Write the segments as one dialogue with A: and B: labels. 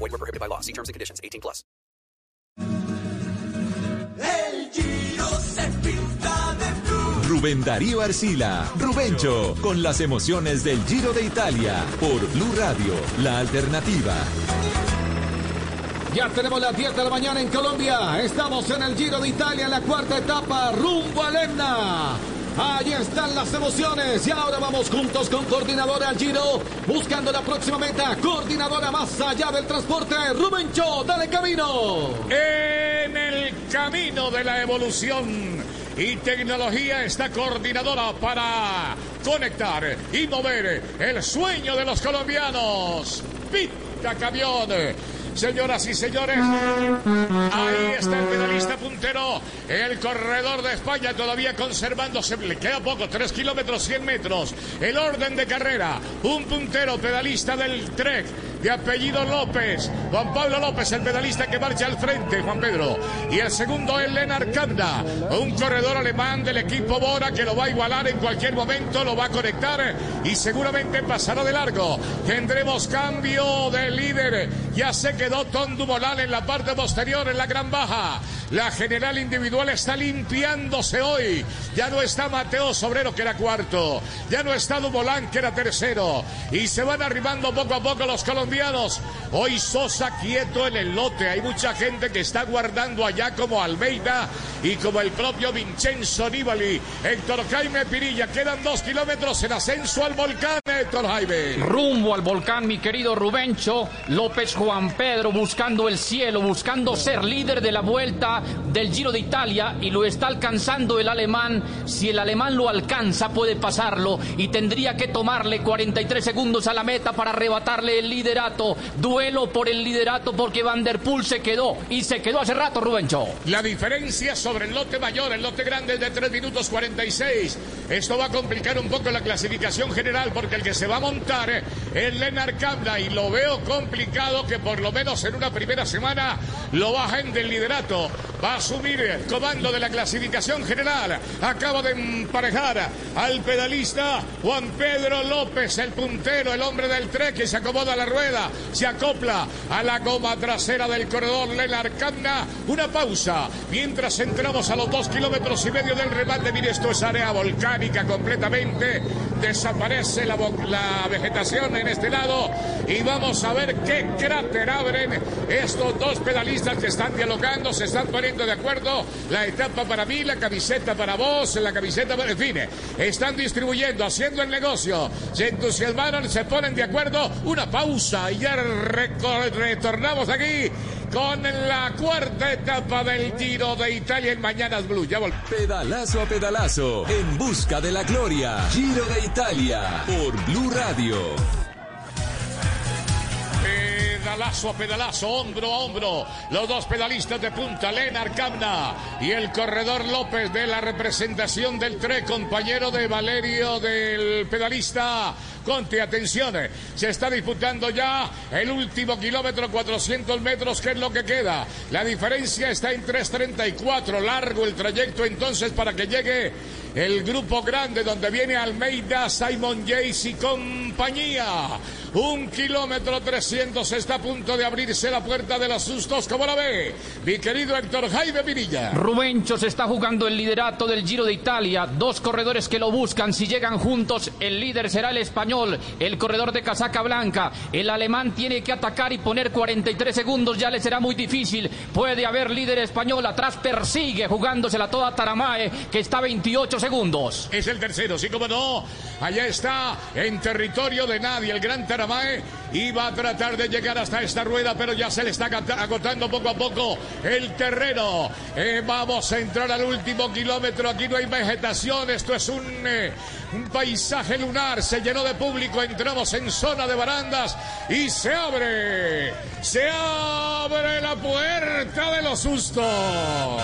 A: Void were prohibited by law. See terms and conditions. 18 plus.
B: El Giro se pinta de blue.
C: Rubén Darío Arcila, Rubencho, con las emociones del Giro de Italia, por Blue Radio, la alternativa.
D: Ya tenemos las 10 de la mañana en Colombia. Estamos en el Giro de Italia en la cuarta etapa, rumbo a Lemna. Allí están las emociones y ahora vamos juntos con Coordinadora Giro, buscando la próxima meta. Coordinadora más allá del transporte, Rubencho, dale camino.
E: En el camino de la evolución y tecnología está coordinadora para conectar y mover el sueño de los colombianos. Pita camión. Señoras y señores, ahí está el pedalista puntero, el corredor de España todavía conservándose, le queda poco, 3 kilómetros, 100 metros, el orden de carrera, un puntero pedalista del Trek, de apellido López, Juan Pablo López, el pedalista que marcha al frente, Juan Pedro, y el segundo es Lennart Kanda, un corredor alemán del equipo Bora que lo va a igualar en cualquier momento, lo va a conectar y seguramente pasará de largo. Tendremos cambio de líder, ya se quedó Tom Dumoulin en la parte posterior, en la gran baja. La general individual está limpiándose hoy. Ya no está Mateo Sobrero, que era cuarto. Ya no está Dumoulin, que era tercero. Y se van arribando poco a poco los colombianos. Hoy Sosa quieto en el lote. Hay mucha gente que está guardando allá como Almeida y como el propio Vincenzo Nibali. Héctor Jaime Pirilla. Quedan dos kilómetros en ascenso al volcán.
F: Rumbo al volcán, mi querido Rubencho. López Juan Pedro buscando el cielo, buscando ser líder de la vuelta del Giro de Italia y lo está alcanzando el alemán. Si el alemán lo alcanza, puede pasarlo y tendría que tomarle 43 segundos a la meta para arrebatarle el liderato. Duelo por el liderato porque Van der Poel se quedó y se quedó hace rato, Rubencho.
E: La diferencia sobre el lote mayor, el lote grande es de 3 minutos 46. Esto va a complicar un poco la clasificación general porque el que se va a montar es Lennart Kamna y lo veo complicado que por lo menos en una primera semana lo bajen del liderato. Va a asumir el comando de la clasificación general. Acaba de emparejar al pedalista Juan Pedro López, el puntero, el hombre del trek que se acomoda a la rueda, se acopla a la goma trasera del corredor Lennart Kamna. Una pausa mientras entramos a los dos kilómetros y medio del remate. Mire, esto es área volcánica completamente. Desaparece la, la vegetación en este lado y vamos a ver qué cráter abren estos dos pedalistas que están dialogando, se están poniendo de acuerdo. La etapa para mí, la camiseta para vos, la camiseta para... En fin, están distribuyendo, haciendo el negocio. Se entusiasmaron, se ponen de acuerdo. Una pausa y ya retornamos aquí con la cuarta etapa del Giro de Italia en Mañanas Blue. Ya volvemos.
C: Pedalazo a pedalazo, en busca de la gloria. Giro de Italia, por Blue Radio.
E: Pedalazo a pedalazo, hombro a hombro. Los dos pedalistas de punta, Lennart Kamna y el corredor López de la representación del TRE, compañero de Valerio del pedalista. Conte, atención, se está disputando ya el último kilómetro, 400 metros, que es lo que queda. La diferencia está en 3.34, largo el trayecto entonces para que llegue el grupo grande donde viene Almeida, Simon Yates y compañía. Un kilómetro 300 está a punto de abrirse la puerta de los sustos, como lo ve mi querido Héctor Jaime Virilla.
F: Rubencho se está jugando el liderato del Giro de Italia. Dos corredores que lo buscan. Si llegan juntos, el líder será el español, el corredor de casaca blanca. El alemán tiene que atacar y poner 43 segundos. Ya le será muy difícil. Puede haber líder español. Atrás persigue jugándosela toda Taramae, que está a 28 segundos.
E: Es el tercero, sí como no. Allá está, en territorio de nadie, el gran Taramae. Y va a tratar de llegar hasta esta rueda, pero ya se le está agota- agotando poco a poco el terreno. Eh, vamos a entrar al último kilómetro. Aquí no hay vegetación. Esto es un, eh, un paisaje lunar. Se llenó de público, entramos en zona de barandas y se abre, se abre la puerta de los sustos.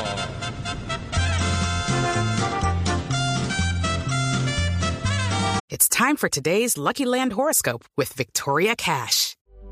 G: It's time for today's Lucky Land horoscope with Victoria Cash.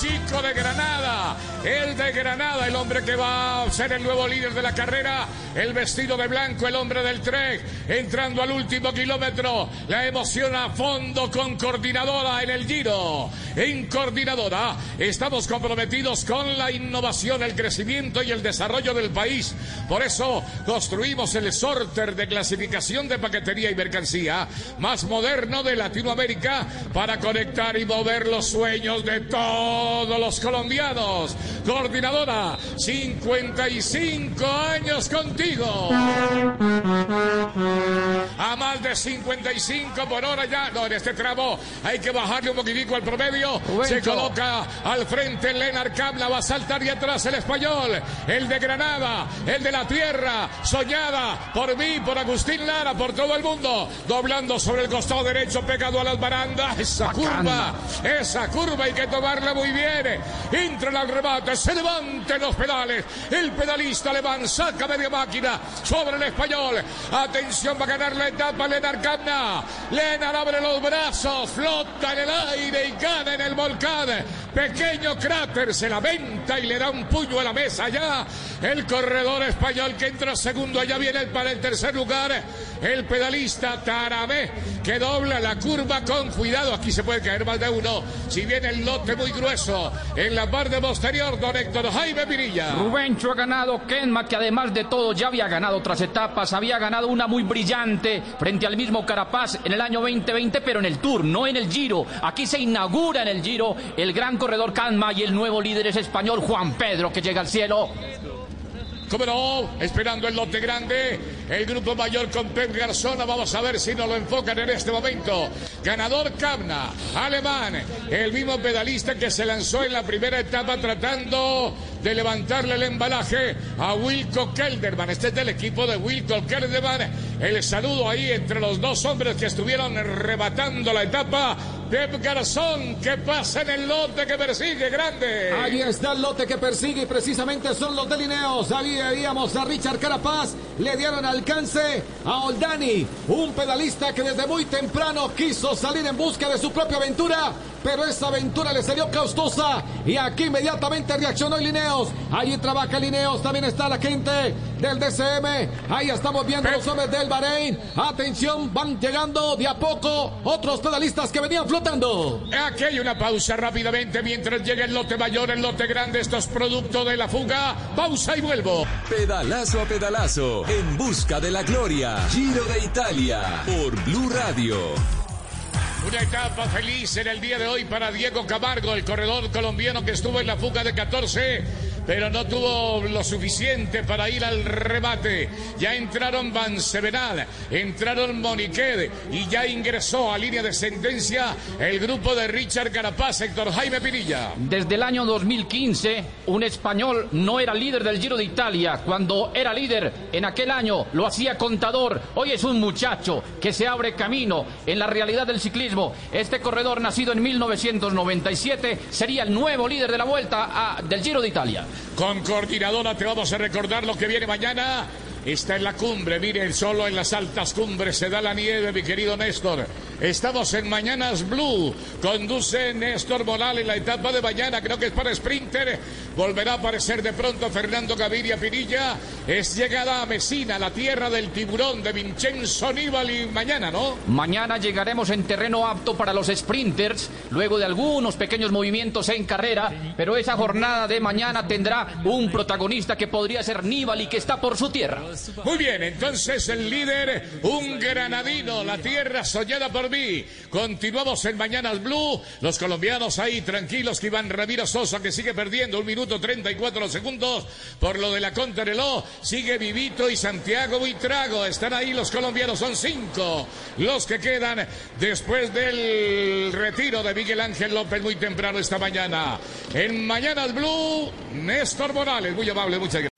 E: Chico de Granada, el de Granada, el hombre que va a ser el nuevo líder de la carrera, el vestido de blanco, el hombre del Trek, entrando al último kilómetro, la emoción a fondo con coordinadora en el Giro. En coordinadora estamos comprometidos con la innovación, el crecimiento y el desarrollo del país. Por eso construimos el sorter de clasificación de paquetería y mercancía más moderno de Latinoamérica para conectar y mover los sueños de todos los colombianos. Coordinadora, 55 años contigo. A más de 55 por hora ya. No, en este tramo hay que bajarle un poquitico al promedio. Se coloca al frente Lenar Camla, va a saltar y atrás el español. El de Granada, el de la tierra, soñada por mí, por Agustín Lara, por todo el mundo. Doblando sobre el costado derecho, pegado a las barandas. Esa curva, esa curva hay que tomarla muy bien. Entra al remate, se levanten los pedales. El pedalista alemán saca media máquina sobre el español. Atención, va a ganar la etapa Lenar Camna. Lenar abre los brazos, flota en el aire y gana en el volcán. Pequeño cráter, se la venta y le da un puño a la mesa ya. El corredor español que entra segundo, allá viene para el tercer lugar. El pedalista Taramé que dobla la curva con cuidado. Aquí se puede caer más de uno. Si viene el lote muy grueso en la parte posterior, don Héctor Jaime Virilla.
F: Rubencho ha ganado Kenma, que además de todo ya había ganado otras etapas, había ganado una muy brillante frente al mismo Carapaz en el año 2020, pero en el Tour, no en el Giro. Aquí se inaugura en el Giro el gran corredor Canma y el nuevo líder es español Juan Pedro, que llega al cielo.
E: ¿Cómo no? Esperando el lote grande. El grupo mayor con Pep Garzona. Vamos a ver si nos lo enfocan en este momento. Ganador Camna, alemán. El mismo pedalista que se lanzó en la primera etapa tratando de levantarle el embalaje a Wilco Kelderman. Este es del equipo de Wilco Kelderman. El saludo ahí entre los dos hombres que estuvieron rebatando la etapa. Pep Garzón, que pasa en el lote que persigue, grande.
D: Ahí está el lote que persigue y precisamente son los delineos. Ahí veíamos a Richard Carapaz, le dieron alcance a Oldani, un pedalista que desde muy temprano quiso salir en busca de su propia aventura, pero esa aventura le salió costosa y aquí inmediatamente reaccionó Lineos. Allí trabaja Lineos, también está la gente del DCM. Ahí estamos viendo los hombres del Bahrein. Atención, van llegando de a poco otros pedalistas que venían flotando.
E: Aquí hay una pausa rápidamente mientras llega el lote mayor, el lote grande. Esto es producto de la fuga. Pausa y vuelvo.
C: Pedalazo a pedalazo, en busca de la gloria. Giro de Italia, por Blue Radio.
E: Una etapa feliz en el día de hoy para Diego Camargo, el corredor colombiano que estuvo en la fuga de 14, pero no tuvo lo suficiente para ir al remate. Ya entraron Van Sevenal, entraron Moniqued y ya ingresó a línea de sentencia el grupo de Richard Carapaz, Héctor Jaime Pinilla.
F: Desde el año 2015, un español no era líder del Giro de Italia. Cuando era líder en aquel año, lo hacía contador. Hoy es un muchacho que se abre camino en la realidad del ciclismo. Este corredor, nacido en 1997, sería el nuevo líder de la vuelta a- del Giro de Italia.
E: Con coordinadora te vamos a recordar lo que viene mañana. Está en la cumbre, miren, solo en las altas cumbres se da la nieve, mi querido Néstor. Estamos en Mañanas Blue. Conduce Néstor Morales la etapa de mañana. Creo que es para Sprinter. Volverá a aparecer de pronto Fernando Gaviria Pinilla. Es llegada a Mesina, la tierra del tiburón de Vincenzo Nibali. Mañana, ¿no?
F: Mañana llegaremos en terreno apto para los sprinters, luego de algunos pequeños movimientos en carrera, pero esa jornada de mañana tendrá un protagonista que podría ser Nibali, que está por su tierra.
E: Muy bien, entonces el líder, un granadino, la tierra soñada por Continuamos en Mañanas Blue. Los colombianos ahí tranquilos que Iván Ramiro Sosa que sigue perdiendo un minuto 34 segundos por lo de la contrarreloj. Sigue Vivito y Santiago Buitrago. Están ahí los colombianos, son cinco los que quedan después del retiro de Miguel Ángel López muy temprano esta mañana. En Mañanas Blue, Néstor Morales, muy amable, muchas gracias.